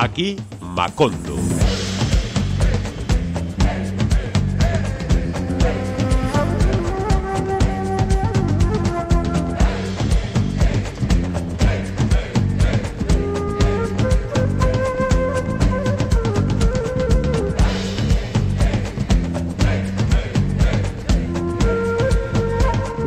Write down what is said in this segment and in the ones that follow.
Aquí Macondo.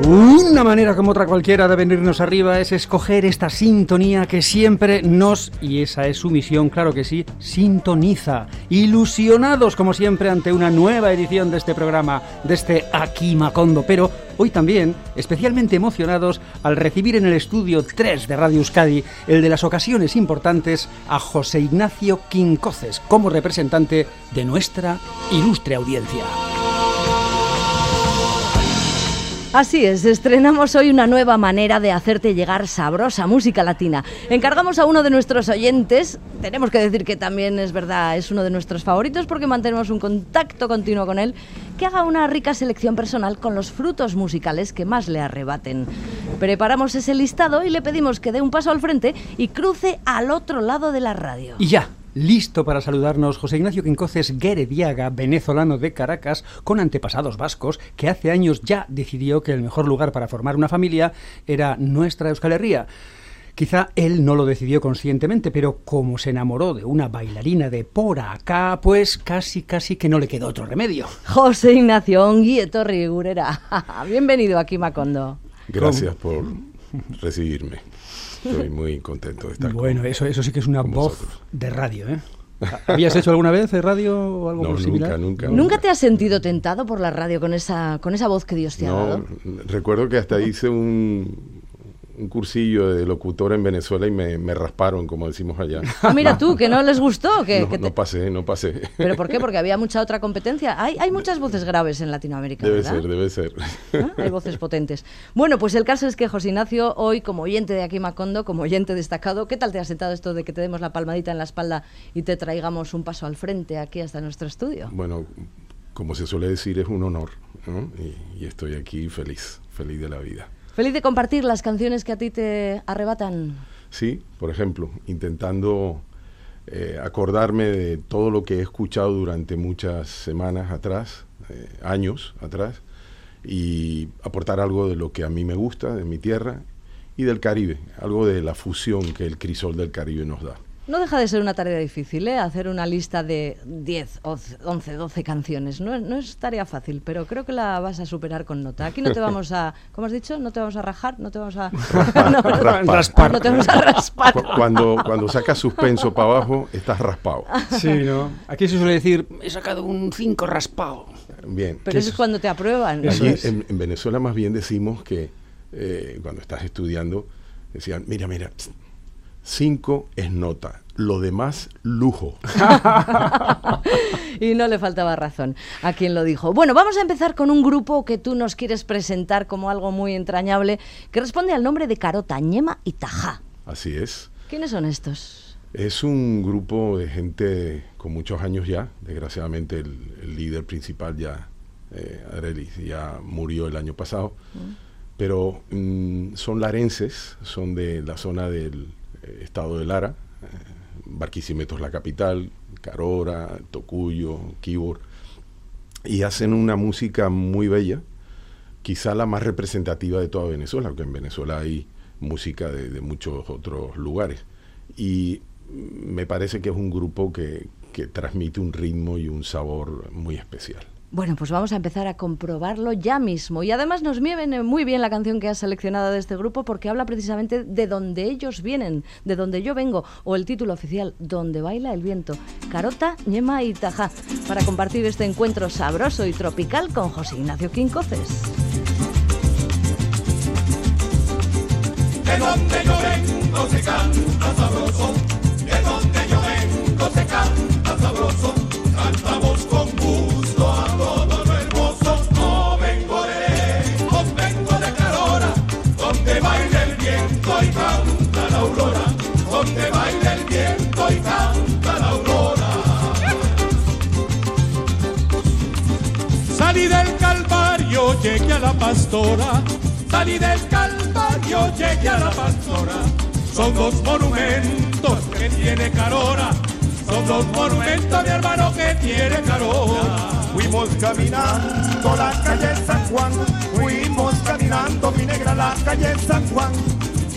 Una manera como otra cualquiera de venirnos arriba es escoger esta sintonía que siempre nos, y esa es su misión, claro que sí, sintoniza. Ilusionados como siempre ante una nueva edición de este programa, de este Aquí Macondo, pero hoy también especialmente emocionados al recibir en el estudio 3 de Radio Euskadi, el de las ocasiones importantes, a José Ignacio Quincoces como representante de nuestra ilustre audiencia. Así es, estrenamos hoy una nueva manera de hacerte llegar sabrosa música latina. Encargamos a uno de nuestros oyentes, tenemos que decir que también es verdad, es uno de nuestros favoritos porque mantenemos un contacto continuo con él, que haga una rica selección personal con los frutos musicales que más le arrebaten. Preparamos ese listado y le pedimos que dé un paso al frente y cruce al otro lado de la radio. Y ya, Listo para saludarnos José Ignacio Quincoces Guerediaga, venezolano de Caracas, con antepasados vascos, que hace años ya decidió que el mejor lugar para formar una familia era nuestra Euskal Herria. Quizá él no lo decidió conscientemente, pero como se enamoró de una bailarina de por acá, pues casi, casi que no le quedó otro remedio. José Ignacio Onguieto Rigurera, bienvenido aquí Macondo. Gracias por recibirme. Estoy muy contento de estar Bueno, con, eso, eso sí que es una voz vosotros. de radio, ¿eh? ¿Habías hecho alguna vez de radio o algo No, por nunca, similar? nunca. ¿Nunca te has sentido tentado por la radio con esa, con esa voz que Dios te ha No, dado? recuerdo que hasta hice un, un cursillo de locutor en Venezuela y me, me rasparon, como decimos allá. Ah, mira tú, que no les gustó. Que, no, que te- no pasé, no pasé. ¿Pero por qué? Porque había mucha otra competencia. Hay, hay muchas voces graves en Latinoamérica, Debe ¿verdad? ser, debe ser. ¿Ah? Hay voces potentes. Bueno, pues el caso es que José Ignacio, hoy como oyente de aquí Macondo, como oyente destacado, ¿qué tal te ha sentado esto de que te demos la palmadita en la espalda y te traigamos un paso al frente aquí hasta nuestro estudio? Bueno, como se suele decir, es un honor. ¿no? Y, y estoy aquí feliz, feliz de la vida. Feliz de compartir las canciones que a ti te arrebatan. Sí, por ejemplo, intentando eh, acordarme de todo lo que he escuchado durante muchas semanas atrás, eh, años atrás, y aportar algo de lo que a mí me gusta, de mi tierra y del Caribe, algo de la fusión que el crisol del Caribe nos da. No deja de ser una tarea difícil, ¿eh? Hacer una lista de 10, 11, 12 canciones. No, es- no es tarea fácil, pero creo que la vas a superar con nota. Aquí no te vamos a, ¿cómo has dicho? No te vamos a rajar, no te vamos a... no, Raspar. Raspar. no te vamos a raspar. Cu- Cuando, cuando sacas suspenso para abajo, estás raspado. Sí, ¿no? Aquí se suele decir, he sacado un 5 raspado. Bien. Pero eso es cuando te aprueban. Eso Allí es. en, en Venezuela más bien decimos que eh, cuando estás estudiando, decían, mira, mira, cinco es nota, lo demás lujo. Y no le faltaba razón a quien lo dijo. Bueno, vamos a empezar con un grupo que tú nos quieres presentar como algo muy entrañable, que responde al nombre de Carota, Ñema y Tajá. Así es. ¿Quiénes son estos? Es un grupo de gente con muchos años ya. Desgraciadamente el, el líder principal ya, eh, Arelis, ya murió el año pasado. Pero mm, son larenses, son de la zona del estado de Lara. eh, Barquisimeto es la capital, Carora, Tocuyo, Quibor. Y hacen una música muy bella, quizá la más representativa de toda Venezuela, porque en Venezuela hay música de, de muchos otros lugares. Y me parece que es un grupo que, que transmite un ritmo y un sabor muy especial. Bueno, pues vamos a empezar a comprobarlo ya mismo. Y además nos viene muy bien la canción que has seleccionado de este grupo porque habla precisamente de donde ellos vienen, de donde yo vengo, o el título oficial, Donde baila el viento. Carota, Ñema y Tajá, para compartir este encuentro sabroso y tropical con José Ignacio Quincoces. Llegué a la pastora. Salí del Calvario, llegué a la pastora. Son dos monumentos que tiene Carora. Son los monumentos, mi hermano, que tiene Carora. Fuimos caminando la calle San Juan, fuimos caminando mi negra la calle San Juan.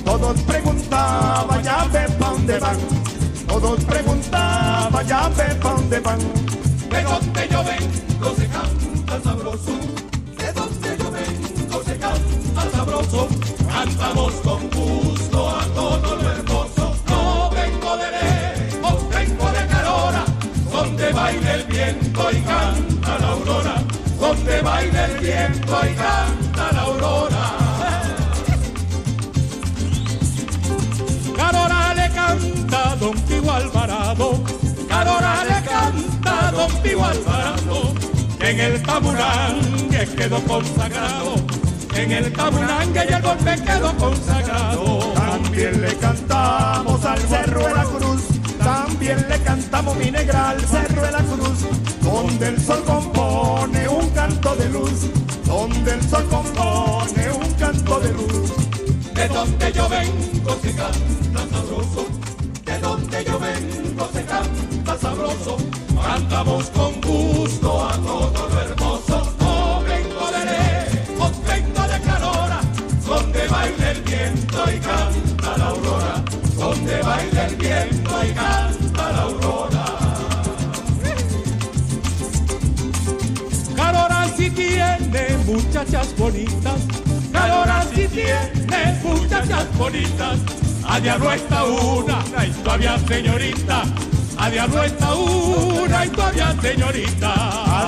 Todos preguntaban, ya ve pa' dónde van. Todos preguntaban, ya ve pa' dónde van. De donde yo vengo se canta sabroso. Alvarado, que en el taburangue quedó consagrado, en el taburangue y el golpe quedó consagrado. También le cantamos al Cerro de la Cruz, también le cantamos mi negra al Cerro de la Cruz, donde el sol compone un canto de luz, donde el sol compone un canto de luz. De donde yo vengo se canta sabroso, de donde yo vengo cantamos con gusto a todo lo hermoso. No vengo de lejos, vengo de Carora, donde baila el viento y canta la aurora, donde baila el viento y canta la aurora. Carora si tiene muchachas bonitas, Carora si tiene muchachas bonitas. A diablo está una todavía señorita, a diablo está una y todavía señorita.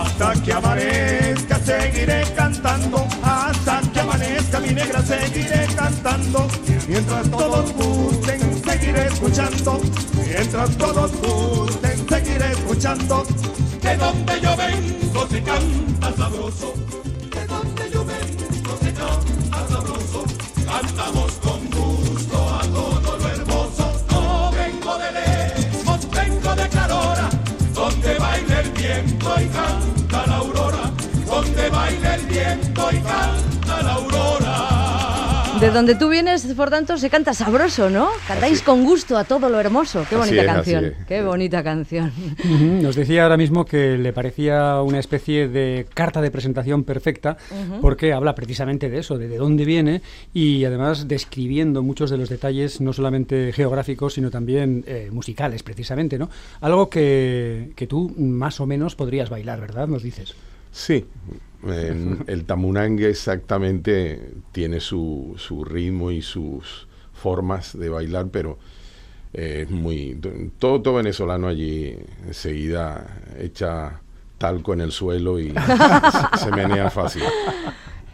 Hasta que amanezca seguiré cantando, hasta que amanezca mi negra seguiré cantando, mientras todos gusten seguiré escuchando, mientras todos gusten seguiré escuchando. De donde yo vengo se canta sabroso, De donde tú vienes, por tanto, se canta sabroso, ¿no? Cantáis con gusto a todo lo hermoso. Qué Así bonita es, canción. Qué bonita canción. Nos decía ahora mismo que le parecía una especie de carta de presentación perfecta porque habla precisamente de eso, de, de dónde viene y además describiendo muchos de los detalles no solamente geográficos sino también eh, musicales precisamente, ¿no? Algo que, que tú más o menos podrías bailar, ¿verdad? Nos dices. Sí, el tamunangue exactamente tiene su, su ritmo y sus formas de bailar, pero eh, es muy... Todo, todo venezolano allí enseguida echa talco en el suelo y se, se menea fácil.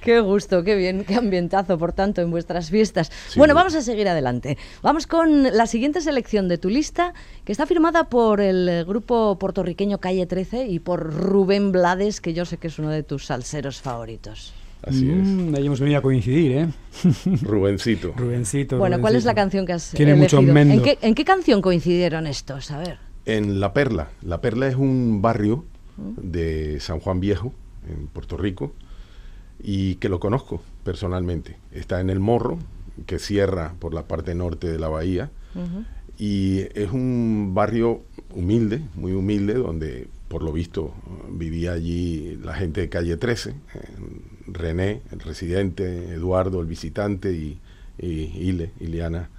Qué gusto, qué bien, qué ambientazo, por tanto, en vuestras fiestas. Sí. Bueno, vamos a seguir adelante. Vamos con la siguiente selección de tu lista, que está firmada por el grupo puertorriqueño Calle 13 y por Rubén Blades, que yo sé que es uno de tus salseros favoritos. Así Mm, ahí hemos venido a coincidir, ¿eh? es. Rubencito. Rubencito. Bueno, ¿cuál es la canción que has Tiene mucho elegido? mendo. ¿En qué, en qué canción coincidieron estos? A ver. En La Perla. La Perla es un barrio de San Juan Viejo, en Puerto Rico, y que lo conozco personalmente. Está en el Morro, que cierra por la parte norte de la bahía, y es un barrio humilde, muy humilde, donde por lo visto vivía allí la gente de calle 13, eh, René, el residente, Eduardo, el visitante, y, y Ile, Ileana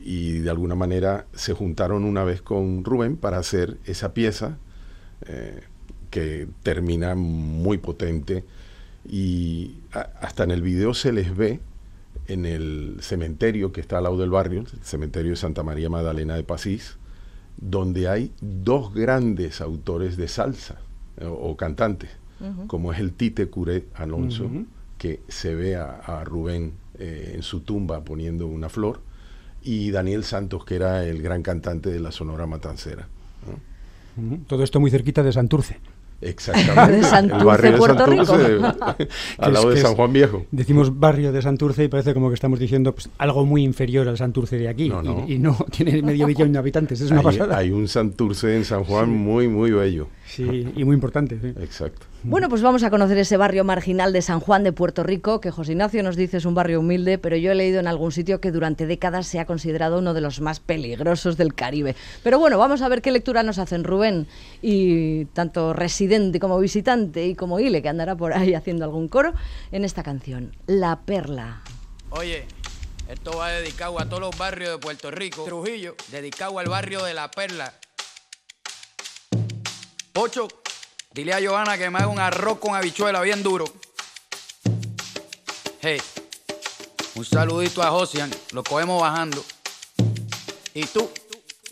y de alguna manera se juntaron una vez con Rubén para hacer esa pieza eh, que termina muy potente y a- hasta en el video se les ve en el cementerio que está al lado del barrio, el cementerio de Santa María Magdalena de Pasís, donde hay dos grandes autores de salsa eh, o, o cantantes, como es el Tite Curé Alonso, que se ve a, a Rubén eh, en su tumba poniendo una flor, y Daniel Santos, que era el gran cantante de la Sonora Matancera. Todo esto muy cerquita de Santurce. Exactamente. De Santurce, el barrio Puerto de Rico. Santurce, al lado de San Juan Viejo. Decimos barrio de Santurce y parece como que estamos diciendo pues, algo muy inferior al Santurce de aquí. No, no. Y, y no, tiene medio millón de habitantes, es una hay, pasada. hay un Santurce en San Juan muy, muy bello. Sí, y muy importante. sí. Exacto. Bueno, pues vamos a conocer ese barrio marginal de San Juan de Puerto Rico, que José Ignacio nos dice es un barrio humilde, pero yo he leído en algún sitio que durante décadas se ha considerado uno de los más peligrosos del Caribe. Pero bueno, vamos a ver qué lectura nos hacen Rubén y tanto residente como visitante y como Ile, que andará por ahí haciendo algún coro, en esta canción, La Perla. Oye, esto va dedicado a todos los barrios de Puerto Rico. Trujillo, dedicado al barrio de La Perla. Pocho, dile a Johanna que me haga un arroz con habichuela bien duro. Hey, un saludito a Josian, lo cogemos bajando. ¿Y tú?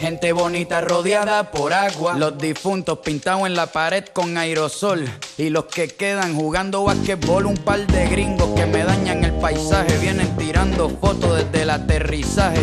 Gente bonita rodeada por agua. Los difuntos pintados en la pared con aerosol. Y los que quedan jugando basquetbol. Un par de gringos que me dañan el paisaje. Vienen tirando fotos desde el aterrizaje.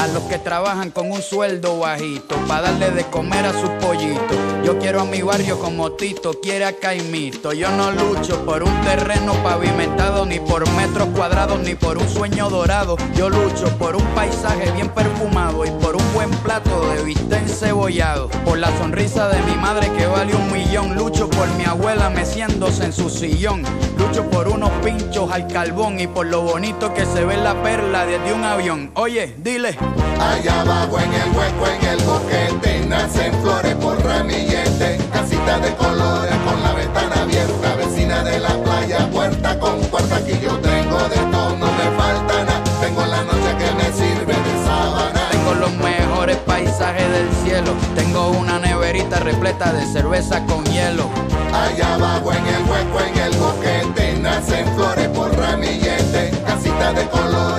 a los que trabajan con un sueldo bajito para darle de comer a sus pollitos. Yo quiero a mi barrio como Tito quiere a Caimito. Yo no lucho por un terreno pavimentado, ni por metros cuadrados, ni por un sueño dorado. Yo lucho por un paisaje bien perfumado y por un buen plato de bistec encebollado. Por la sonrisa de mi madre que vale un millón. Lucho por mi abuela meciéndose en su sillón. Lucho por unos pinchos al carbón y por lo bonito que se ve la perla desde un avión. Oye, dile. Allá abajo en el hueco, en el boquete, nacen flores por ramillete, casita de colores con la ventana abierta, vecina de la playa, puerta con puerta, aquí yo tengo de todo, no me falta nada, tengo la noche que me sirve de sábana. Tengo los mejores paisajes del cielo. Tengo una neverita repleta de cerveza con hielo. Allá abajo en el hueco, en el boquete, nacen flores por ramillete, casita de colores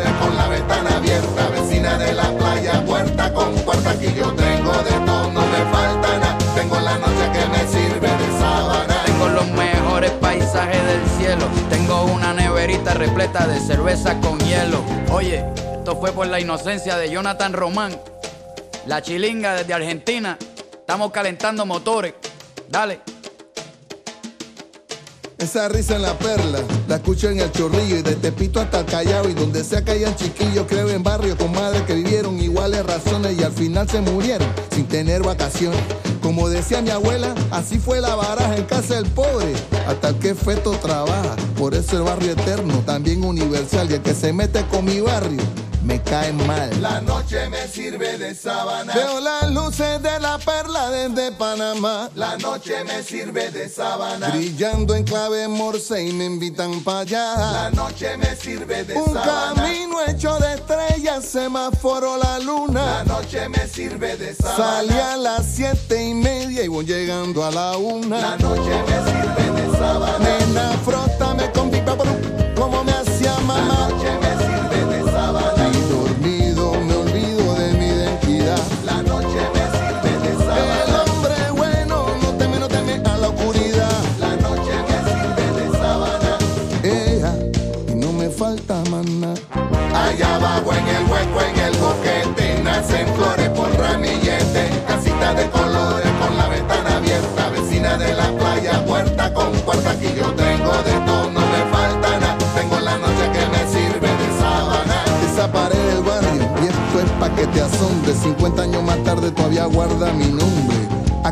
Tengo una neverita repleta de cerveza con hielo. Oye, esto fue por la inocencia de Jonathan Román. La chilinga desde Argentina. Estamos calentando motores. Dale. Esa risa en la perla, la escucho en el chorrillo y de Tepito hasta el Callao y donde sea que chiquillos, creo en barrios con madres que vivieron iguales razones y al final se murieron sin tener vacaciones. Como decía mi abuela, así fue la baraja en casa del pobre, hasta el que feto trabaja. Por eso el barrio eterno, también universal, y el que se mete con mi barrio, me cae mal. La noche me sirve de sábana. Veo las luces de la perla desde Panamá. La noche me sirve de sábana. Brillando en clave morse y me invitan para allá. La noche me sirve de Un sábana. camino hecho de estrellas, semáforo la La luna. noche me sirve de sábana. Salí a las siete y media y voy llegando a la La una. noche me sirve de sábana. Nena, frótame con pipa como me hacía La mamá. noche me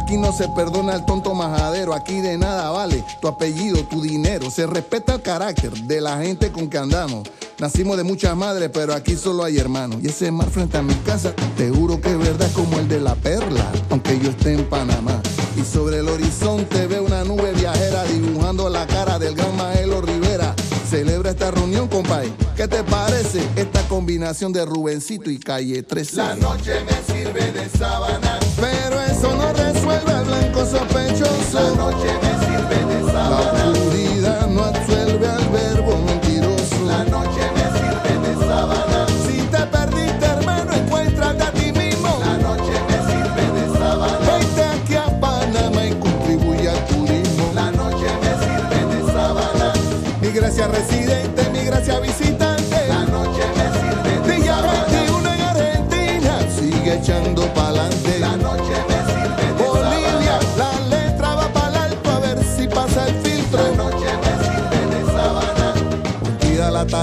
Aquí no se perdona el tonto majadero, aquí de nada vale tu apellido, tu dinero. Se respeta el carácter de la gente con que andamos. Nacimos de muchas madres, pero aquí solo hay hermanos. Y ese mar frente a mi casa, te juro que es verdad como el de la perla, aunque yo esté en Panamá. Y sobre el horizonte veo una nube viajera dibujando la cara del gran Maelo Rivera. Celebra esta reunión, compadre. ¿Qué te parece esta combinación de Rubencito y Calle 13? La noche me sirve de sábana, pero eso no resuelve al blanco sospechoso. La noche me sirve de sábana. La oscuridad no absuelve al verbo mentiroso. La noche me sirve de sábana. Si te perdiste, hermano, encuéntrate a ti mismo. La noche me sirve de sábana. Vente aquí a Panamá y contribuye al turismo. La noche me sirve de sábana. Mi gracia residente, mi gracia visitante.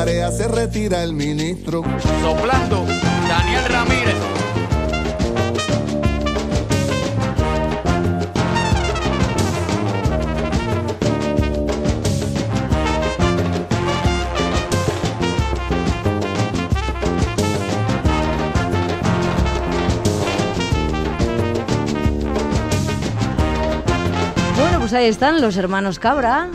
Tarea, se retira el ministro. Soplando, Daniel Ramírez. Bueno, pues ahí están los hermanos Cabra.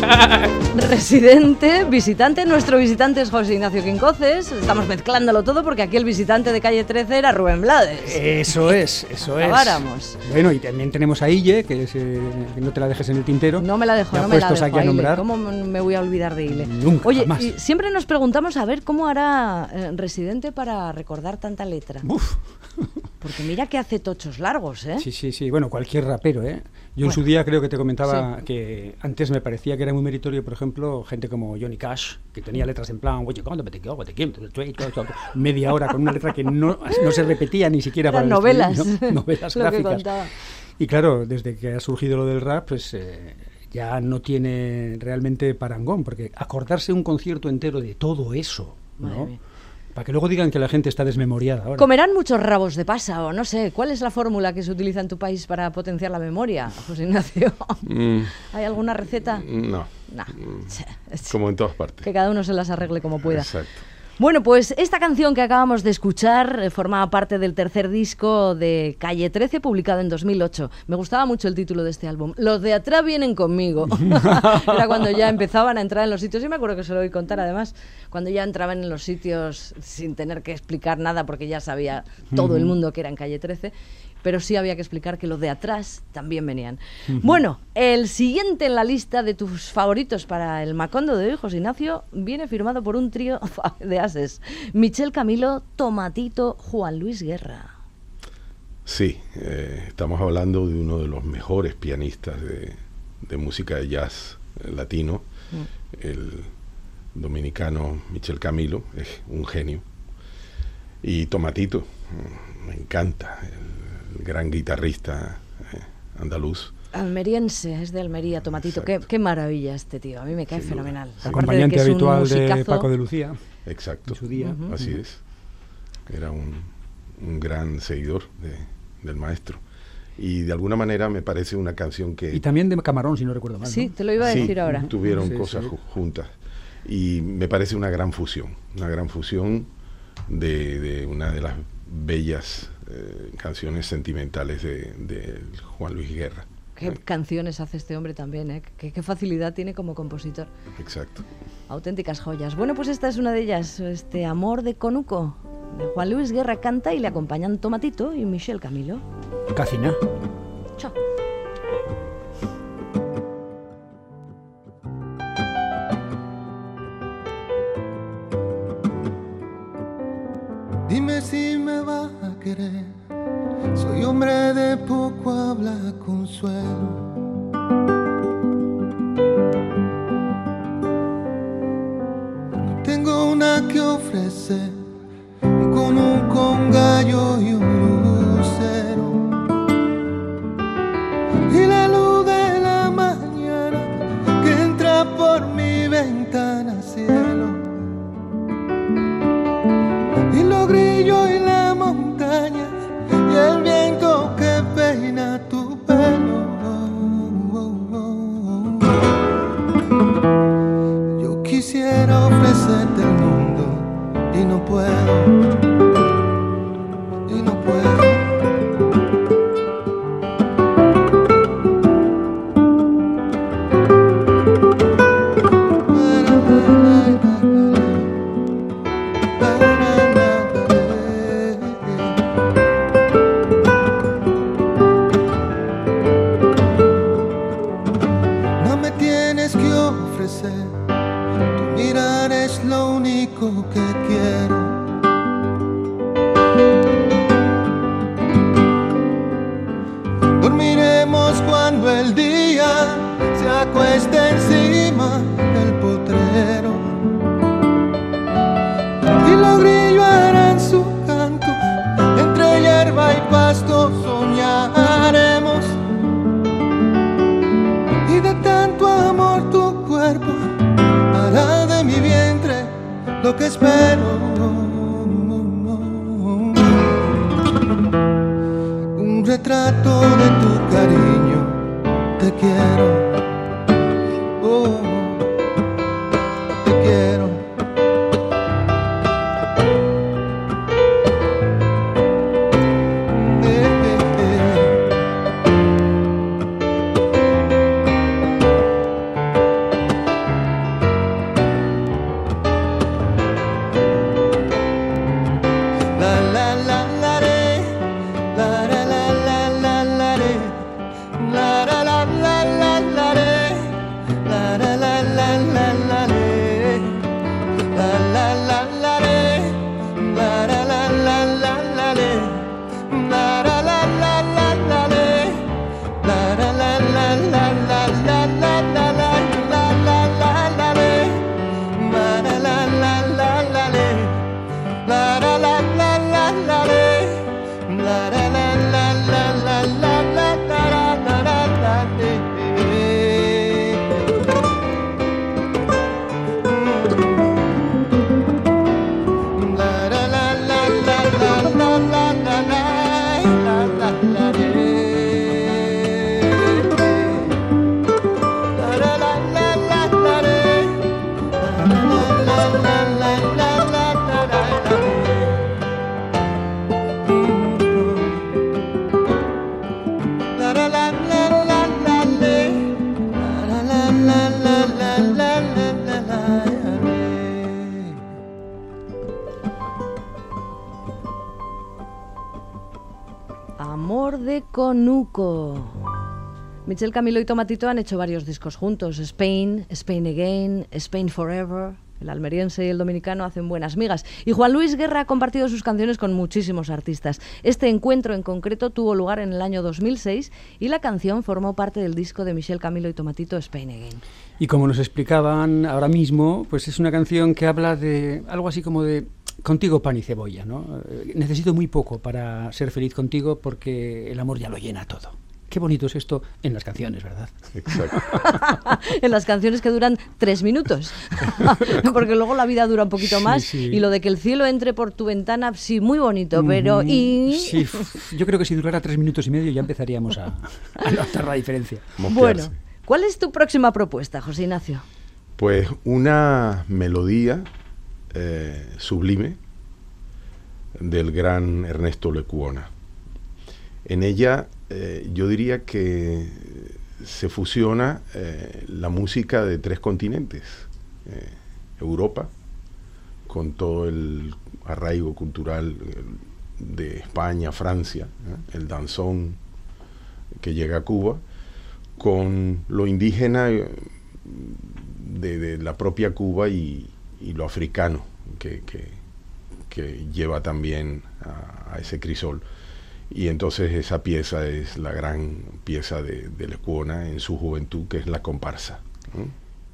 Residente, visitante, nuestro visitante es José Ignacio Quincoces. Estamos mezclándolo todo porque aquí el visitante de calle 13 era Rubén Blades. Eso es, eso es. Acabáramos. Bueno, y también tenemos a Ille, que, es, eh, que no te la dejes en el tintero. No me la dejo, Ya no me la dejo. aquí a nombrar. ¿Cómo me voy a olvidar de Ile? Nunca, Oye, jamás. y siempre nos preguntamos a ver cómo hará eh, Residente para recordar tanta letra. Uf. Porque mira que hace tochos largos, ¿eh? Sí, sí, sí. Bueno, cualquier rapero, ¿eh? Yo en su día creo que te comentaba que antes me parecía que era muy meritorio, por ejemplo, gente como Johnny Cash, que tenía letras en plan, "What you gonna be, what you give, media hora con una letra que no, no se repetía ni siquiera para el novelas. novelas gráficas. Y claro, desde que ha surgido lo del rap, pues eh, ya no tiene realmente parangón, porque acordarse un concierto entero de todo eso, Madre ¿no? mía. Para que luego digan que la gente está desmemoriada ahora. Comerán muchos rabos de pasa o no sé. ¿Cuál es la fórmula que se utiliza en tu país para potenciar la memoria, José Ignacio? Mm, ¿Hay alguna receta? no, No. como en todas partes. Que cada uno se las arregle como pueda. Exacto. Bueno, pues esta canción que acabamos de escuchar eh, formaba parte del tercer disco de Calle 13, publicado en 2008. Me gustaba mucho el título de este álbum. Los de atrás vienen conmigo. Era cuando ya empezaban a entrar en los sitios, y me acuerdo que se lo oí contar además, cuando ya entraban en los sitios sin tener que explicar nada, porque ya sabía todo el mundo que era en Calle 13. Pero sí había que explicar que los de atrás también venían. Bueno, el siguiente en la lista de tus favoritos para el Macondo de hoy, José Ignacio, viene firmado por un trío de ases. Michel Camilo, Tomatito, Juan Luis Guerra. Sí, eh, estamos hablando de uno de los mejores pianistas de, de música de jazz eh, latino, el dominicano Michel Camilo, es un genio. Y Tomatito, mm, me encanta, el, el gran guitarrista eh, andaluz. Almeriense, es de Almería, Tomatito. Qué, qué maravilla este tío, a mí me cae Sin fenomenal. De Acompañante habitual de Paco de Lucía. Exacto. En su día. Así es. Era un, un gran seguidor de- del maestro. Y de alguna manera me parece una canción que... Y también de Camarón, si no recuerdo mal. Sí, ¿no? te lo iba a Sí, decir ahora. Tuvieron Sí, cosas sí. juntas. Y me parece una gran fusión, una gran fusión de, de una de las bellas eh, canciones sentimentales de, de Juan Luis Guerra. Qué canciones hace este hombre también, ¿eh? Qué, qué facilidad tiene como compositor. Exacto. Auténticas joyas. Bueno, pues esta es una de ellas, este Amor de Conuco. De Juan Luis Guerra canta y le acompañan Tomatito y Michel Camilo. Casi nada. Chao. Dime si me vas a querer. Soy hombre de poco habla consuelo. Tengo una que ofrecer con un con gallo y un Michel Camilo y Tomatito han hecho varios discos juntos. Spain, Spain Again, Spain Forever. El almeriense y el dominicano hacen buenas migas. Y Juan Luis Guerra ha compartido sus canciones con muchísimos artistas. Este encuentro en concreto tuvo lugar en el año 2006 y la canción formó parte del disco de Michel Camilo y Tomatito, Spain Again. Y como nos explicaban ahora mismo, pues es una canción que habla de algo así como de contigo pan y cebolla, ¿no? Eh, Necesito muy poco para ser feliz contigo porque el amor ya lo llena todo. Qué bonito es esto en las canciones, ¿verdad? Exacto. en las canciones que duran tres minutos. Porque luego la vida dura un poquito Sí, más. sí. Y lo de que el cielo entre por tu ventana, sí, muy bonito, pero. Mm, Y. Sí, yo creo que si durara tres minutos y medio ya empezaríamos a, a notar la diferencia. Bueno. ¿cuál es tu próxima propuesta, José Ignacio? Pues una melodía eh, sublime del gran Ernesto Lecuona. En ella eh, yo diría que se fusiona eh, la música de tres continentes. Eh, Europa, con todo el arraigo cultural de España, Francia, el danzón que llega a Cuba, con lo indígena de, la propia Cuba y, lo africano que, lleva también a ese crisol. Y entonces esa pieza es la gran pieza de, de en su juventud, que es la comparsa.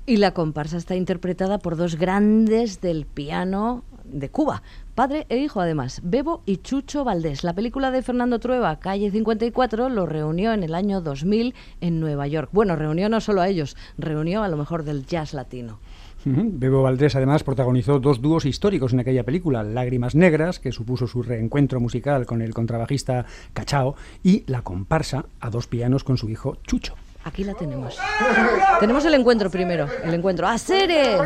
Y la comparsa está interpretada por dos grandes del piano de Cuba, padre e hijo además, Bebo y Chucho Valdés. La película de Fernando Trueba, Calle 54, lo reunió en el año 2000 en Nueva York. Bueno, reunió no solo a ellos, reunió a lo mejor del jazz latino. Bebo Valdés además protagonizó dos dúos históricos en aquella película, Lágrimas Negras, que supuso su reencuentro musical con el contrabajista Cachao, y La comparsa a dos pianos con su hijo Chucho. Aquí la tenemos. Tenemos el encuentro primero, el encuentro. ¡A Sere!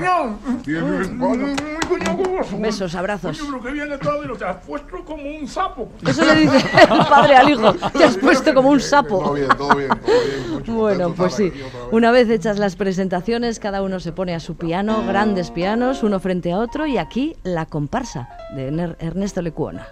Besos, abrazos. Coño, lo que viene todo y lo te has puesto como un sapo. Eso le dice el padre al hijo. Te has puesto como un sapo. Todo bien, todo bien, todo bien. mucho Bueno, pues sí. Una vez hechas las presentaciones, cada uno se pone a su piano, grandes pianos, uno frente a otro, y aquí la comparsa de Ernesto Lecuona.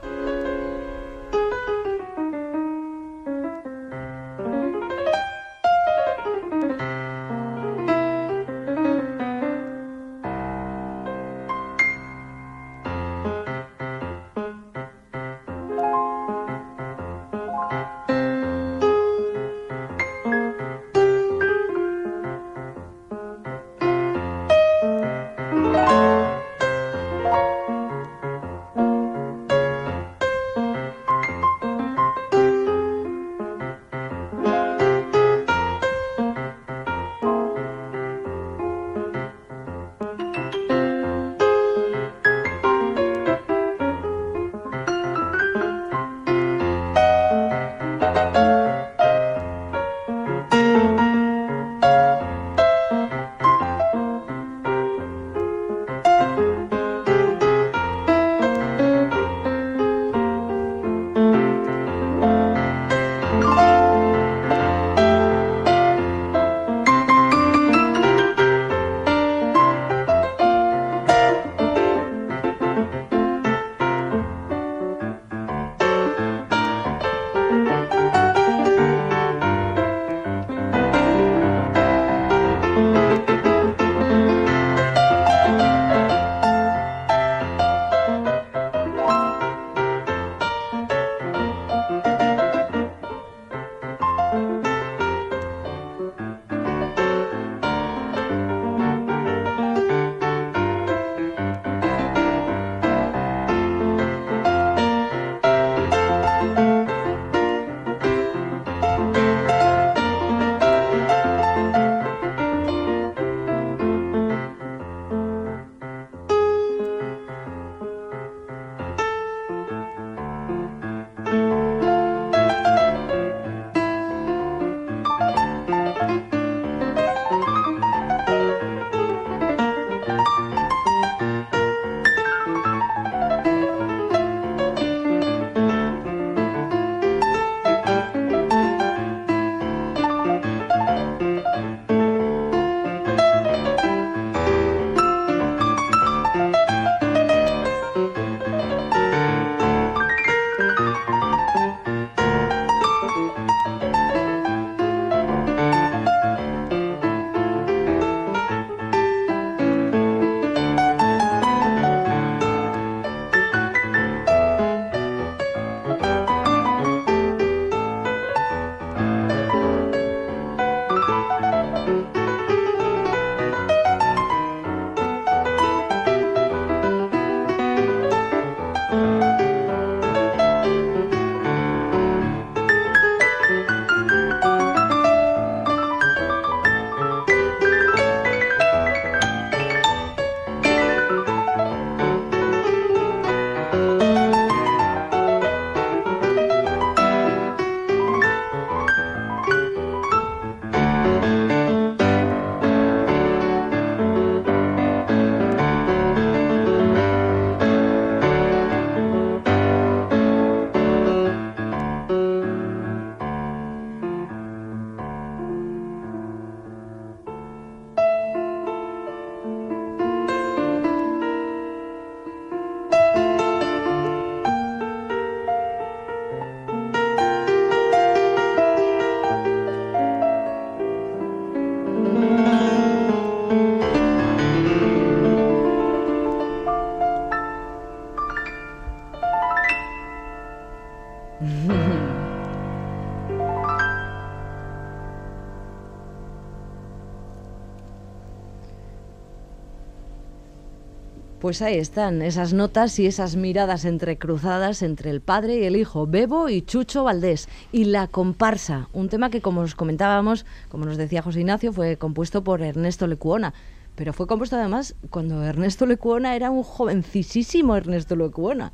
Pues ahí están esas notas y esas miradas entrecruzadas entre el padre y el hijo, Bebo y Chucho Valdés, y la comparsa, un tema que como os comentábamos, como nos decía José Ignacio, fue compuesto por Ernesto Lecuona, pero fue compuesto además cuando Ernesto Lecuona era un jovencisísimo Ernesto Lecuona.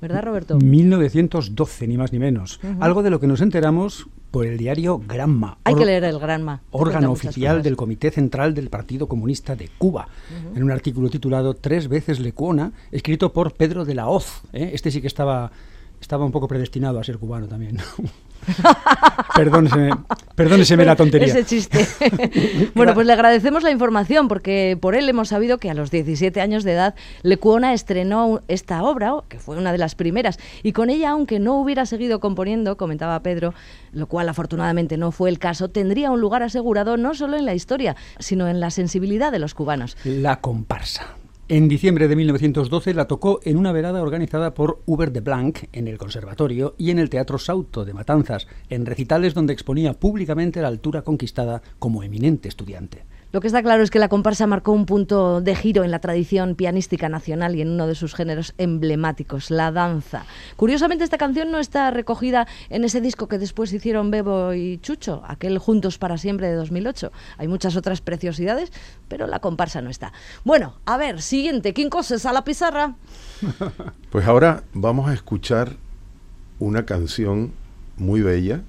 ¿Verdad, Roberto? 1912, ni más ni menos. Algo de lo que nos enteramos por el diario Granma. Hay que leer el Granma. Órgano oficial del Comité Central del Partido Comunista de Cuba, en un artículo titulado Tres veces Lecuona, escrito por Pedro de la Hoz. ¿eh? Este sí que estaba, estaba un poco predestinado a ser cubano también. perdóneseme, perdóneseme la tontería. Ese chiste. bueno, pues le agradecemos la información porque por él hemos sabido que a los 17 años de edad Lecuona estrenó esta obra, que fue una de las primeras, y con ella, aunque no hubiera seguido componiendo, comentaba Pedro, lo cual afortunadamente no fue el caso, tendría un lugar asegurado no solo en la historia, sino en la sensibilidad de los cubanos. La comparsa. En diciembre de 1912 la tocó en una velada organizada por Hubert de Blanc en el Conservatorio y en el Teatro Sauto de Matanzas, en recitales donde exponía públicamente la altura conquistada como eminente estudiante. Lo que está claro es que la comparsa marcó un punto de giro en la tradición pianística nacional y en uno de sus géneros emblemáticos, la danza. Curiosamente, esta canción no está recogida en ese disco que después hicieron Bebo y Chucho, aquel Juntos para Siempre de 2008. Hay muchas otras preciosidades, pero la comparsa no está. Bueno, a ver, siguiente, ¿quién coses a la pizarra? Pues ahora vamos a escuchar una canción muy bella,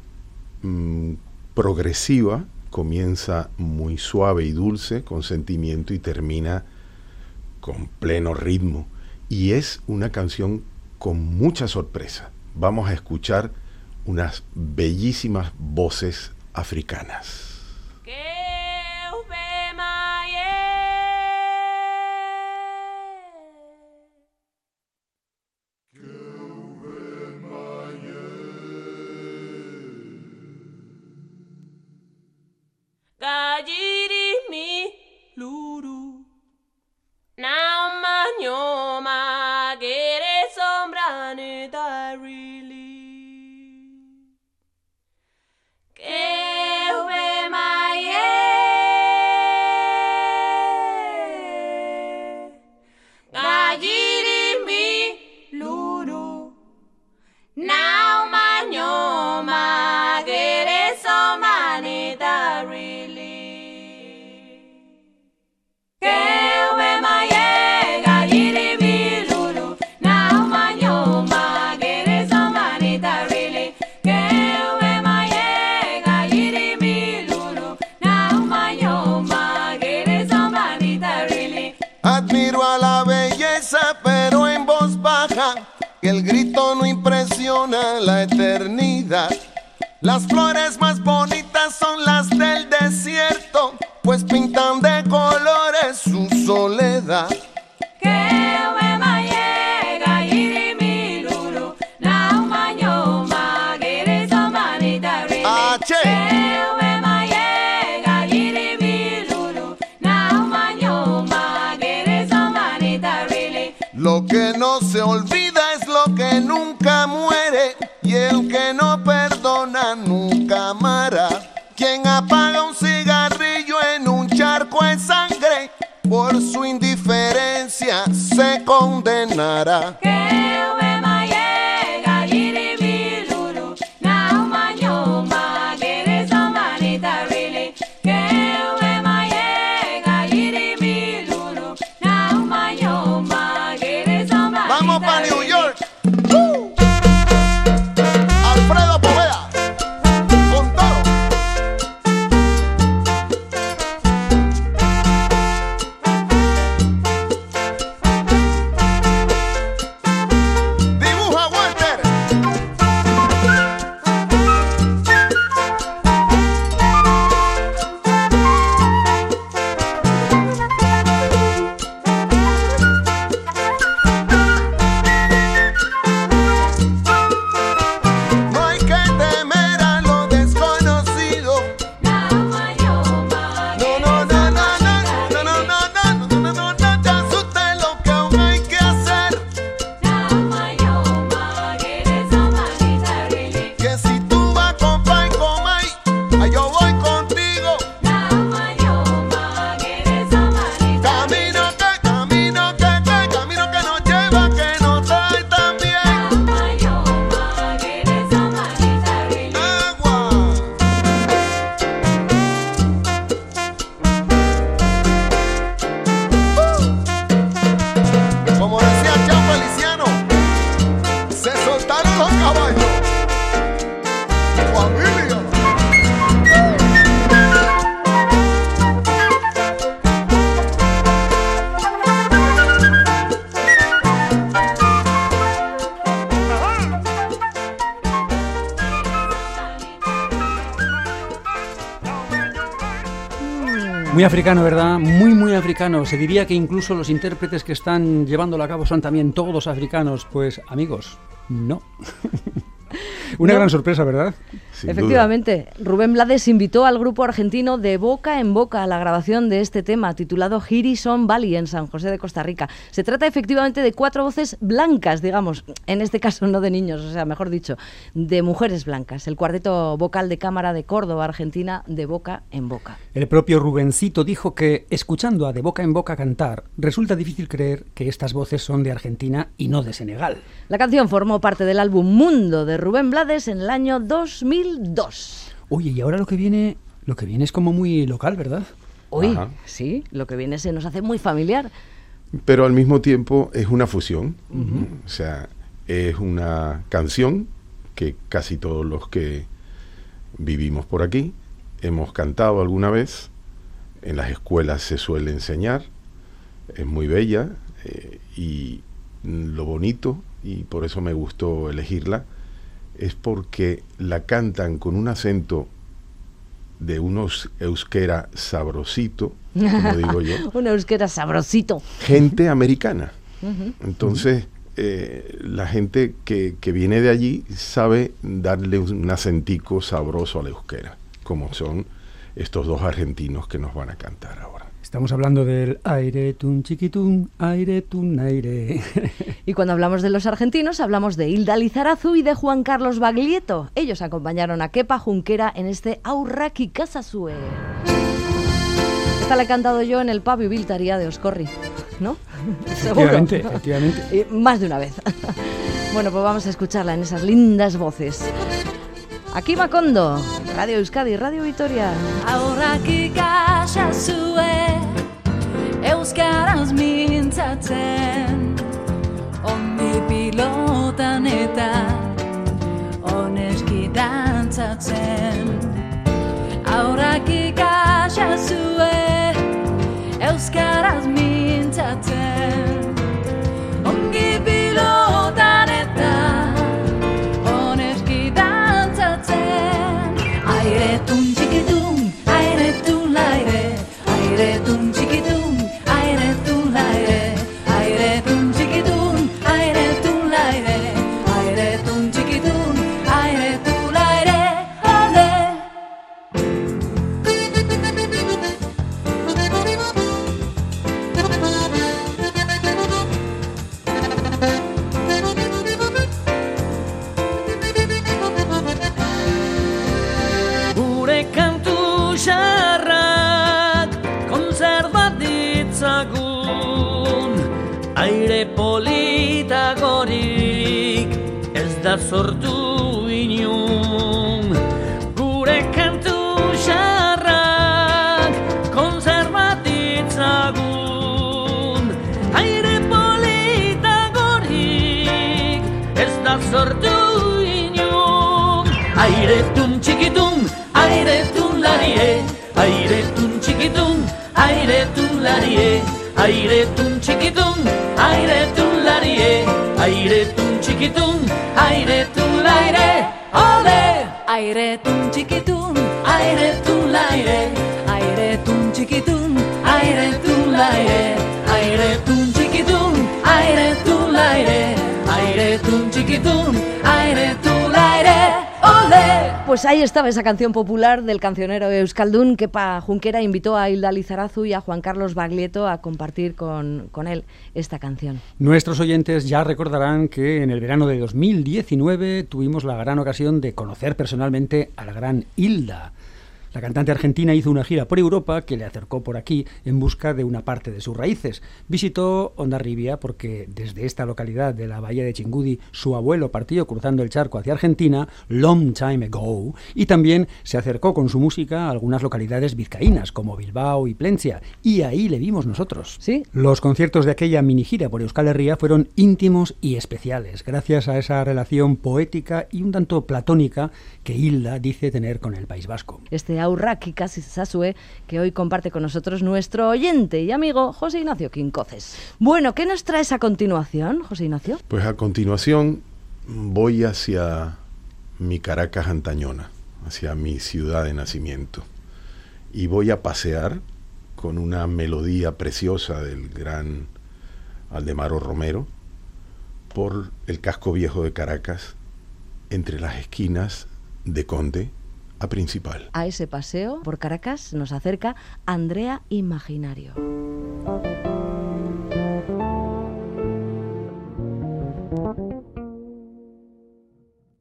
mm, progresiva, comienza muy suave y dulce, con sentimiento y termina con pleno ritmo. Y es una canción con mucha sorpresa. Vamos a escuchar unas bellísimas voces africanas. Gajirimi Nama tono impresiona la eternidad. Las flores más bonitas son las del desierto, pues pintan de colores su soledad. Lo que no se olvida Nara. Que eu africano, ¿verdad? Muy, muy africano. Se diría que incluso los intérpretes que están llevándolo a cabo son también todos africanos. Pues, amigos, no. Una No. gran sorpresa, ¿verdad? Sin Efectivamente, Rubén Blades invitó al grupo argentino de boca en boca a la grabación de este tema titulado Girison Valley en San José de Costa Rica. Se trata efectivamente de cuatro voces blancas, digamos, en este caso no de niños, o sea, mejor dicho, de mujeres blancas. El cuarteto vocal de cámara de Córdoba, Argentina, de boca en boca. El propio Rubencito dijo que, escuchando a De Boca en Boca cantar, resulta difícil creer que estas voces son de Argentina y no de Senegal. La canción formó parte del álbum Mundo de Rubén Blades en el año 2002. Oye, y ahora lo que viene, lo que viene es como muy local, ¿verdad? Uy, Ajá. sí, lo que viene se nos hace muy familiar. Pero al mismo tiempo es una fusión. O sea, es una canción que casi todos los que vivimos por aquí hemos cantado alguna vez. En las escuelas se suele enseñar. Es muy bella. eh, y lo bonito, y por eso me gustó elegirla, es porque la cantan con un acento de unos euskera sabrosito, como digo yo, Un euskera sabrosito. gente americana. Entonces, eh, la gente que, que viene de allí sabe darle un acentico sabroso a la euskera, como son estos dos argentinos que nos van a cantar ahora. Estamos hablando del aire tun chiquitun, aire tun aire. Y cuando hablamos de los argentinos, hablamos de Hilda Lizarazu y de Juan Carlos Baglietto. Ellos acompañaron a Kepa Junquera en este Aurraki Casasue. Esta la he cantado yo en el pabio Viltaría de Oscorri, ¿no? Seguro. efectivamente, efectivamente. Y más de una vez. bueno, pues vamos a escucharla en esas lindas voces. Aquí Macondo, Radio Euskadi, Radio Vitoria. Aurraki kasazue Euskaraz mintzatzen. Ongi pilotan eta Oneski dantzatzen. Aurraki kasazue Euskaraz mintzatzen larie, aire tun txikitun, aire tun larie, aire tun txikitun, aire tun laire, ole! Aire tun txikitun, aire tun laire, aire tun txikitun, aire tun laire, aire tun txikitun, aire tun laire, aire tun txikitun, aire tun laire, ole! Aire tun Pues ahí estaba esa canción popular del cancionero Euskaldun. Kepa Junquera invitó a Hilda Lizarazu y a Juan Carlos Baglietto a compartir con, con él esta canción. Nuestros oyentes ya recordarán que en el verano de 2019 tuvimos la gran ocasión de conocer personalmente a la gran Hilda. La cantante argentina hizo una gira por Europa que le acercó por aquí en busca de una parte de sus raíces. Visitó Ondarribia porque desde esta localidad de la bahía de Chingudi su abuelo partió cruzando el charco hacia Argentina long time ago y también se acercó con su música a algunas localidades vizcaínas como Bilbao y Plencia y ahí le vimos nosotros. Sí. Los conciertos de aquella mini gira por Euskal Herria fueron íntimos y especiales gracias a esa relación poética y un tanto platónica que Hilda dice tener con el País Vasco. Este Aurraki casi Sasue que hoy comparte con nosotros nuestro oyente y amigo José Ignacio Quincoces. Bueno, ¿qué nos traes a continuación, José Ignacio? Pues a continuación voy hacia mi Caracas antañona, hacia mi ciudad de nacimiento. Y voy a pasear con una melodía preciosa del gran Aldemaro Romero por el casco viejo de Caracas, entre las esquinas de Conde a Principal. A ese paseo por Caracas nos acerca Andrea Imaginario.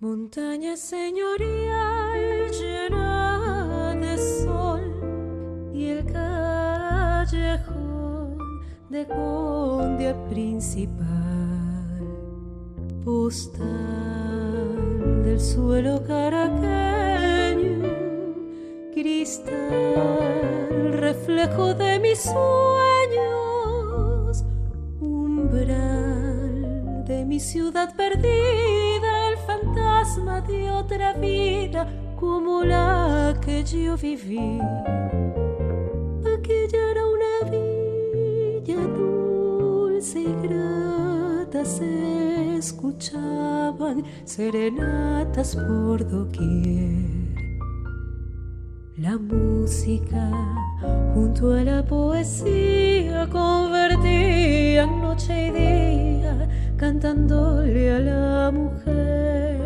Montaña señorial llena de sol y el callejón de Conde principal, postal del suelo caraqueño, cristal, reflejo de mis sueños, umbral de mi ciudad perdida, el fantasma de otra vida como la que yo viví. Aquella era una villa dulce y grata, se escuchaban serenatas por doquier. La música junto a la poesía convertían noche y día cantándole a la mujer.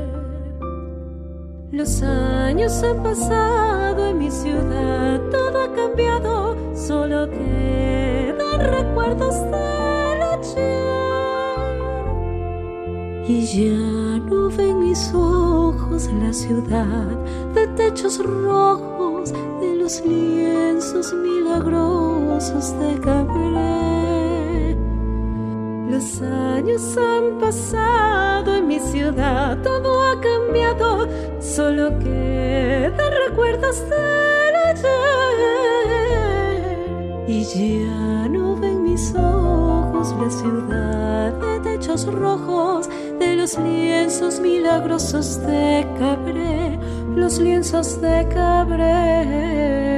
Los años han pasado en mi ciudad, todo ha cambiado, solo quedan recuerdos del ayer. Y ya no ven mis ojos la ciudad de techos rojos, los lienzos milagrosos de Cabré. Los años han pasado en mi ciudad, todo ha cambiado, solo quedan recuerdos del ayer. Y ya no ven mis ojos la ciudad de techos rojos, de los lienzos milagrosos de Cabré, los lienzos de Cabré.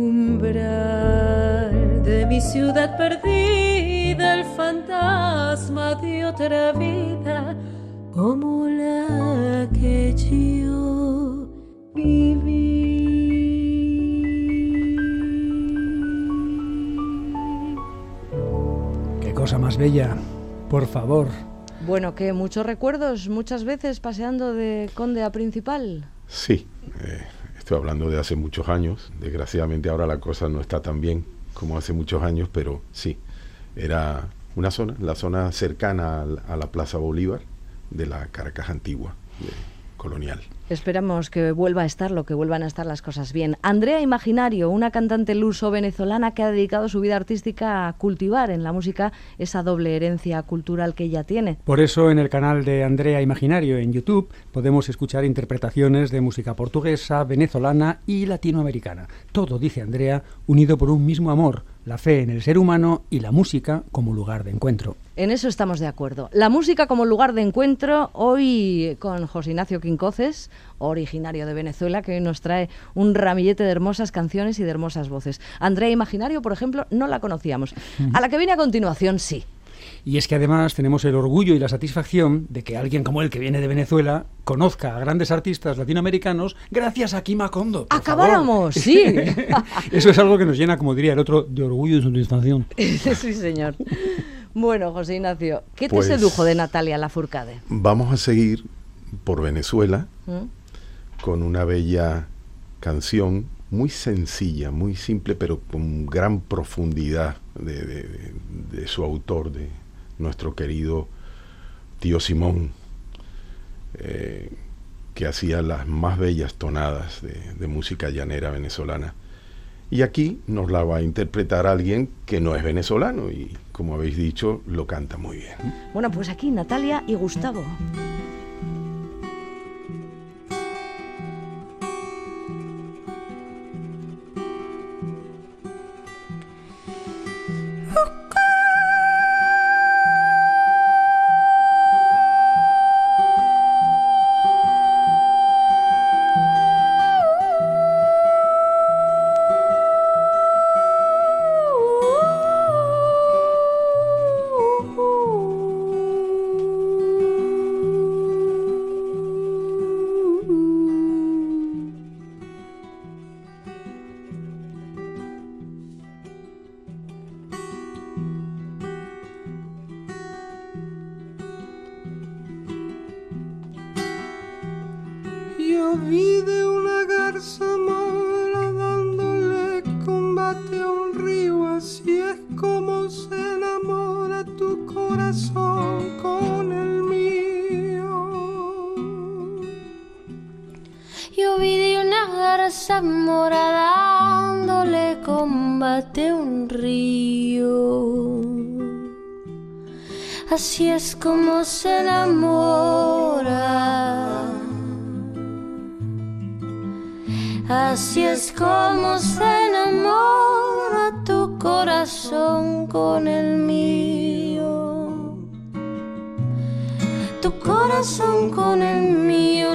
Umbral de mi ciudad perdida, el fantasma de otra vida, como la que yo viví. Qué cosa más bella. Por favor. Bueno, que muchos recuerdos, muchas veces paseando de Conde a Principal. Sí, eh, estoy hablando de hace muchos años. Desgraciadamente ahora la cosa no está tan bien como hace muchos años, pero sí, era una zona, la zona cercana a, la Plaza Bolívar de la Caracas antigua, colonial. Esperamos que vuelva a estarlo, que vuelvan a estar las cosas bien. Andrea Imaginario, una cantante luso-venezolana que ha dedicado su vida artística a cultivar en la música esa doble herencia cultural que ella tiene. Por eso en el canal de Andrea Imaginario en YouTube podemos escuchar interpretaciones de música portuguesa, venezolana y latinoamericana. Todo, dice Andrea, unido por un mismo amor, la fe en el ser humano y la música como lugar de encuentro. En eso estamos de acuerdo. La música como lugar de encuentro, hoy con José Ignacio Quincoces, originario de Venezuela, que hoy nos trae un ramillete de hermosas canciones y de hermosas voces. Andrea Imaginario, por ejemplo, no la conocíamos. A la que viene a continuación, sí. Y es que además tenemos el orgullo y la satisfacción de que alguien como él, que viene de Venezuela, conozca a grandes artistas latinoamericanos gracias a Kima Kondo. ¡Acabáramos! favor. Sí. Eso es algo que nos llena, como diría el otro, de orgullo y satisfacción. sí, señor. Bueno, José Ignacio, ¿qué te Pues- sedujo de Natalia Lafourcade? Vamos a seguir por Venezuela ¿Mm? con una bella canción muy sencilla, muy simple, pero con gran profundidad de, de- su autor, de nuestro querido tío Simón, eh, que hacía las más bellas tonadas de, de música llanera venezolana. Y aquí nos la va a interpretar alguien que no es venezolano y, como habéis dicho, lo canta muy bien. Bueno, pues aquí Natalia y Gustavo. Tu corazón con el mío,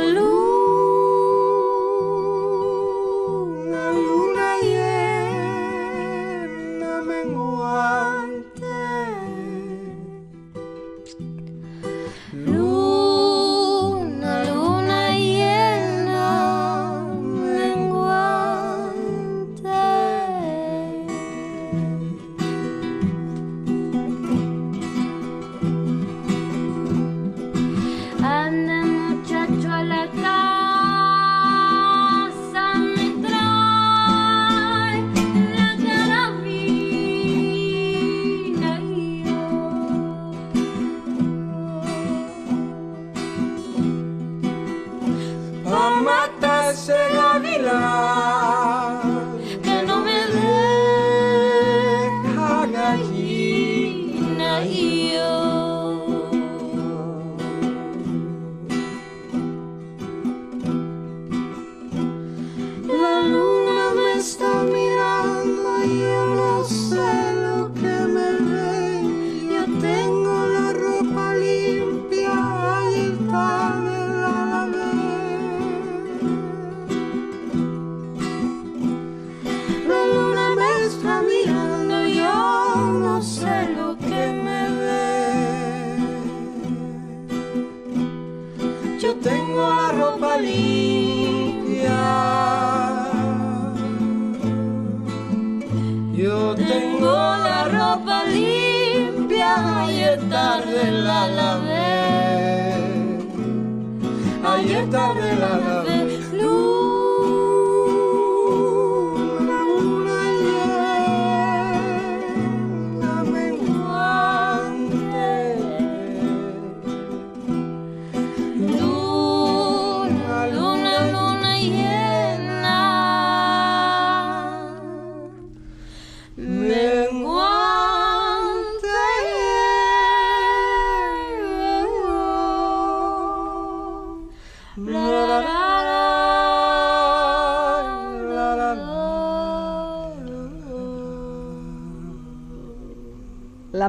ayer tarde la.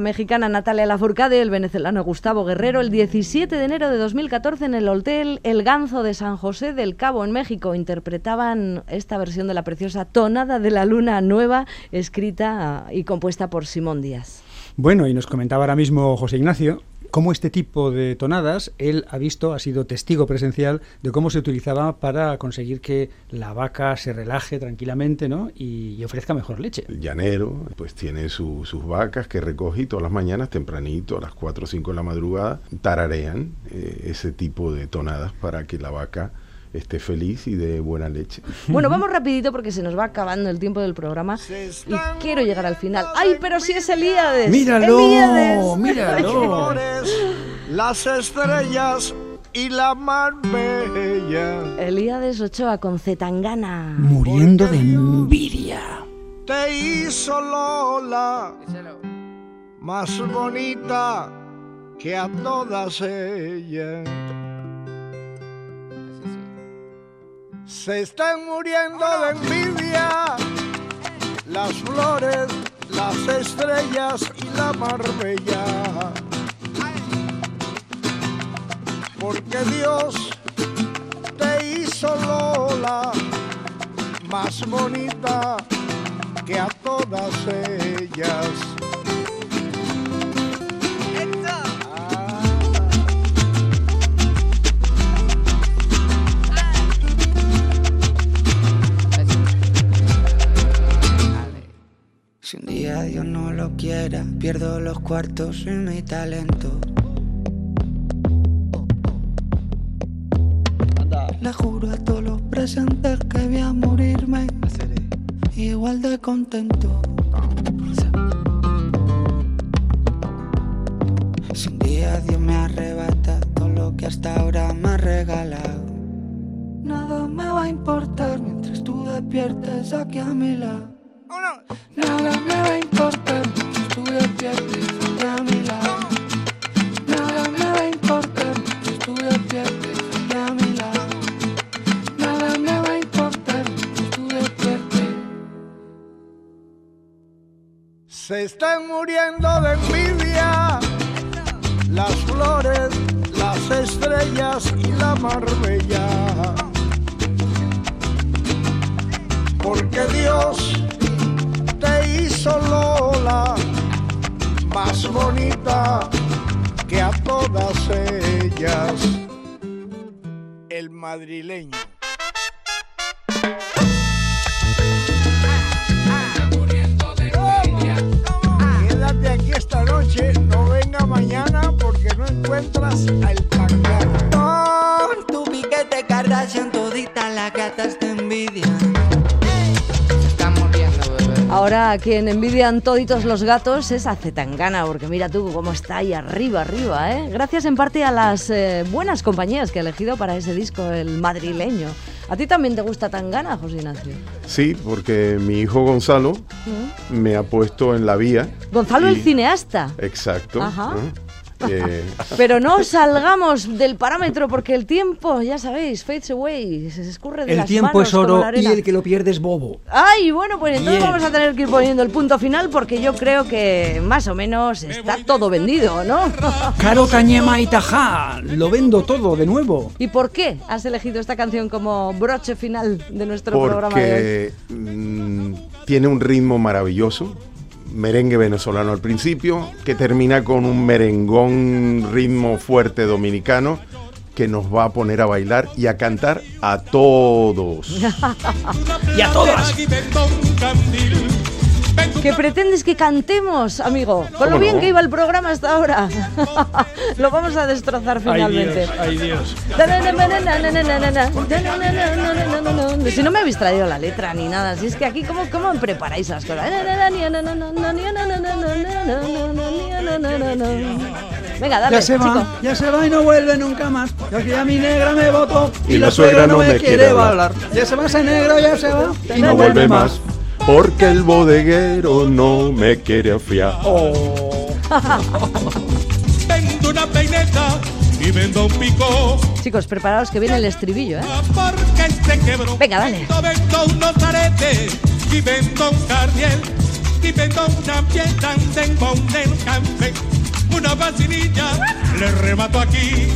Mexicana Natalia Lafourcade el venezolano Gustavo Guerrero el 17 de enero de 2014 en el Hotel El Ganzo de San José del Cabo en México interpretaban esta versión de la preciosa Tonada de la Luna Nueva escrita y compuesta por Simón Díaz. Bueno, y nos comentaba ahora mismo José Ignacio cómo este tipo de tonadas él ha visto, ha sido testigo presencial de cómo se utilizaba para conseguir que la vaca se relaje tranquilamente ¿no? y, ofrezca mejor leche. El llanero, pues tiene su- sus vacas que recoge y todas las mañanas, tempranito, a las 4 o 5 de la madrugada, tararean eh, ese tipo de tonadas para que la vaca esté feliz y dé buena leche. Bueno, vamos rapidito porque se nos va acabando el tiempo del programa y quiero llegar al final. ¡Ay, pero si es Elíades! ¡Míralo! ¡Elíades! ¡Míralo! Las estrellas y la mar bella Elíades Ochoa con Zetangana. Muriendo de envidia. te hizo Lola más bonita que a todas ellas. Se están muriendo de envidia las flores, las estrellas y la marbella. Porque Dios te hizo Lola más bonita que a todas ellas. Lo quiera, pierdo los cuartos y mi talento. Le juro a todos los presentes que voy a morirme igual de contento. Si un día Dios me arrebata todo lo que hasta ahora me ha regalado, nada me va a importar mientras tú despiertes aquí a mi lado. Al. Con tu piquete Kardashian gatas te envidian. Ahora a quien envidian toditos los gatos es a Zetangana, porque mira tú cómo está ahí arriba, arriba, ¿eh? Gracias en parte a las eh, buenas compañías que ha elegido para ese disco, el madrileño. ¿A ti también te gusta Tangana, José Ignacio? Sí, porque mi hijo Gonzalo ¿Mm? me ha puesto en la vía. Gonzalo y- el cineasta. Exacto. Ajá. ¿no? Pero no salgamos del parámetro porque el tiempo, ya sabéis, fades away, se escurre de El las tiempo manos es oro y el que lo pierde es bobo. Ay, bueno, pues entonces Bien. vamos a tener que ir poniendo el punto final porque yo creo que más o menos está todo vendido, ¿no? Caro Cañema y Tajá, lo vendo todo de nuevo. ¿Y por qué has elegido esta canción como broche final de nuestro programa de hoy? porque mm, tiene un ritmo maravilloso, merengue venezolano al principio, que termina con un merengón ritmo fuerte dominicano que nos va a poner a bailar y a cantar a todos. y a todas. ¿Qué pretendes que cantemos, amigo? Con lo ¿Cómo bien no? que iba el programa hasta ahora. lo vamos a destrozar finalmente. ay Dios. Si no me habéis traído la letra ni nada, si es que aquí, ¿cómo, cómo preparáis las cosas? Venga, dale, Ya se chico. va, ya se va y no vuelve nunca más. Yo aquí a mi negra me votó Y la suegra no me quiere hablar. Ya se va ese negro, ya se va Y no vuelve más. Porque el bodeguero no me quiere fiar. Vendo una peineta y vendo un pico. Chicos, preparaos que viene el estribillo, ¿eh? Porque se quebró. Venga, dale. Vendo, vendo unos aretes y vendo un cardiel. Y vendo una piedra tengo un café. Una vacinilla le remato aquí.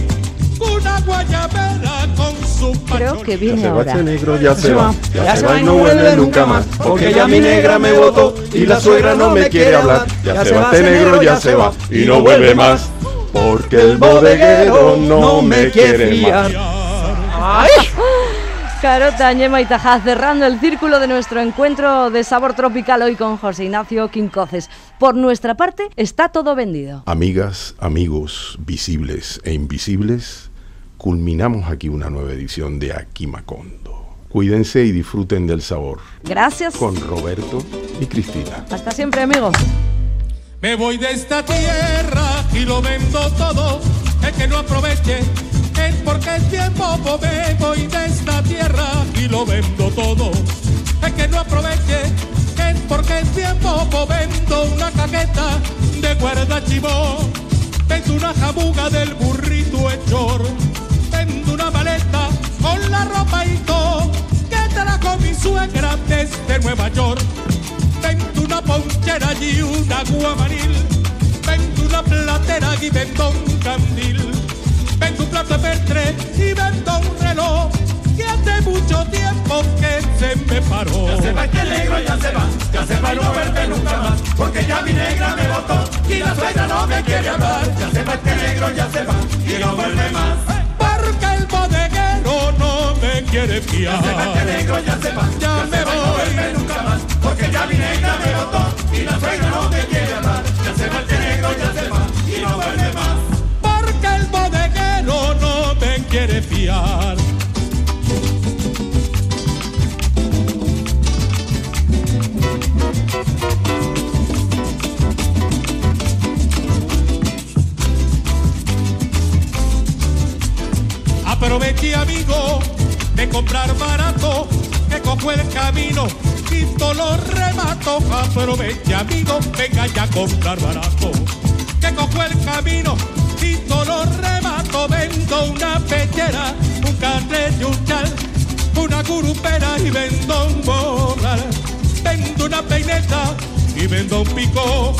Una guayabera con su Creo que Ya viene se va ahora. ese negro, ya se se va. va, Ya se va y no vuelve nunca más. Porque ya mi negra me votó y la suegra no me quiere hablar. Ya se va este negro, ya se va y no vuelve más. Porque el bodeguero no me quiere más. Carota, Ñema y Tajá cerrando el círculo de nuestro encuentro de sabor tropical hoy con José Ignacio Quincoces. Por nuestra parte, está todo vendido. Amigas, amigos, visibles e invisibles, culminamos aquí una nueva edición de Aquí Macondo. Cuídense y disfruten del sabor. Gracias. Con Roberto y Cristina. Hasta siempre, amigos. Me voy de esta tierra y lo vendo todo. El que no aproveche es porque es tiempo. Me voy de esta tierra y lo vendo todo. El que no aproveche es porque es tiempo. Vendo una caqueta de guarda chivó. Vendo una jabuga del burrito hechor. Vendo una maleta con la ropa y todo. Que trajo mi suegra desde Nueva York. Vendo una ponchera y una guamanil. Vendo una platera y vendo un candil. Vendo un plato de pertre y vendo un reloj. Que hace mucho tiempo que se me paró. Ya se va este negro, ya se va, ya se va y no vuelve nunca más, porque ya mi negra me votó y la suegra no me quiere hablar. Ya se va este negro, ya se va y no vuelve más. Quiere fiar. Ya se va este negro, ya se va, Ya me se va y no vuelve voy. nunca más, porque ya mi negra me votó y la suegra no me quiere hablar. Ya se va negro, ya se va y no vuelve más. Porque el bodeguero no me quiere fiar. Aproveché amigo de comprar barato, que cojo el camino todo lo remato. Aproveché amigo, venga ya a comprar barato, que cojo el camino todo lo remato. Vendo una pechera, un carnet y un chal, una curupera y vendo un morral. Vendo una peineta y vendo un pico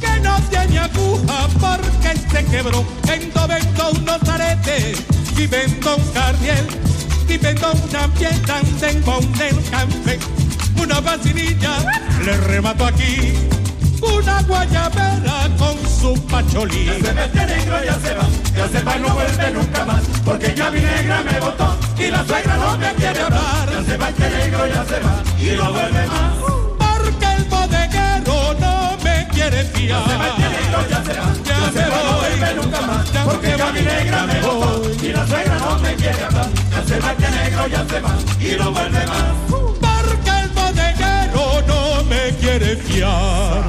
que no tiene aguja porque se quebró. Vendo, vendo unos aretes y vendo un cardiel y vendo una piedra tengo un café, una vacinilla le remato aquí, una guayabera con su pacholí. Ya se va este negro, ya se va, ya se va y no vuelve nunca más, porque ya mi negra me votó y la suegra no me quiere hablar. Ya se va este negro, ya se va y no vuelve más. Quiere fiar. Ya se va este negro, ya se va, Ya ya se me va no voy. vuelve nunca más, Ya porque me ya mi voy. negra me votó y la suegra no me quiere hablar. Ya se va este negro, ya se va y no vuelve más. Porque el bodeguero no me quiere fiar.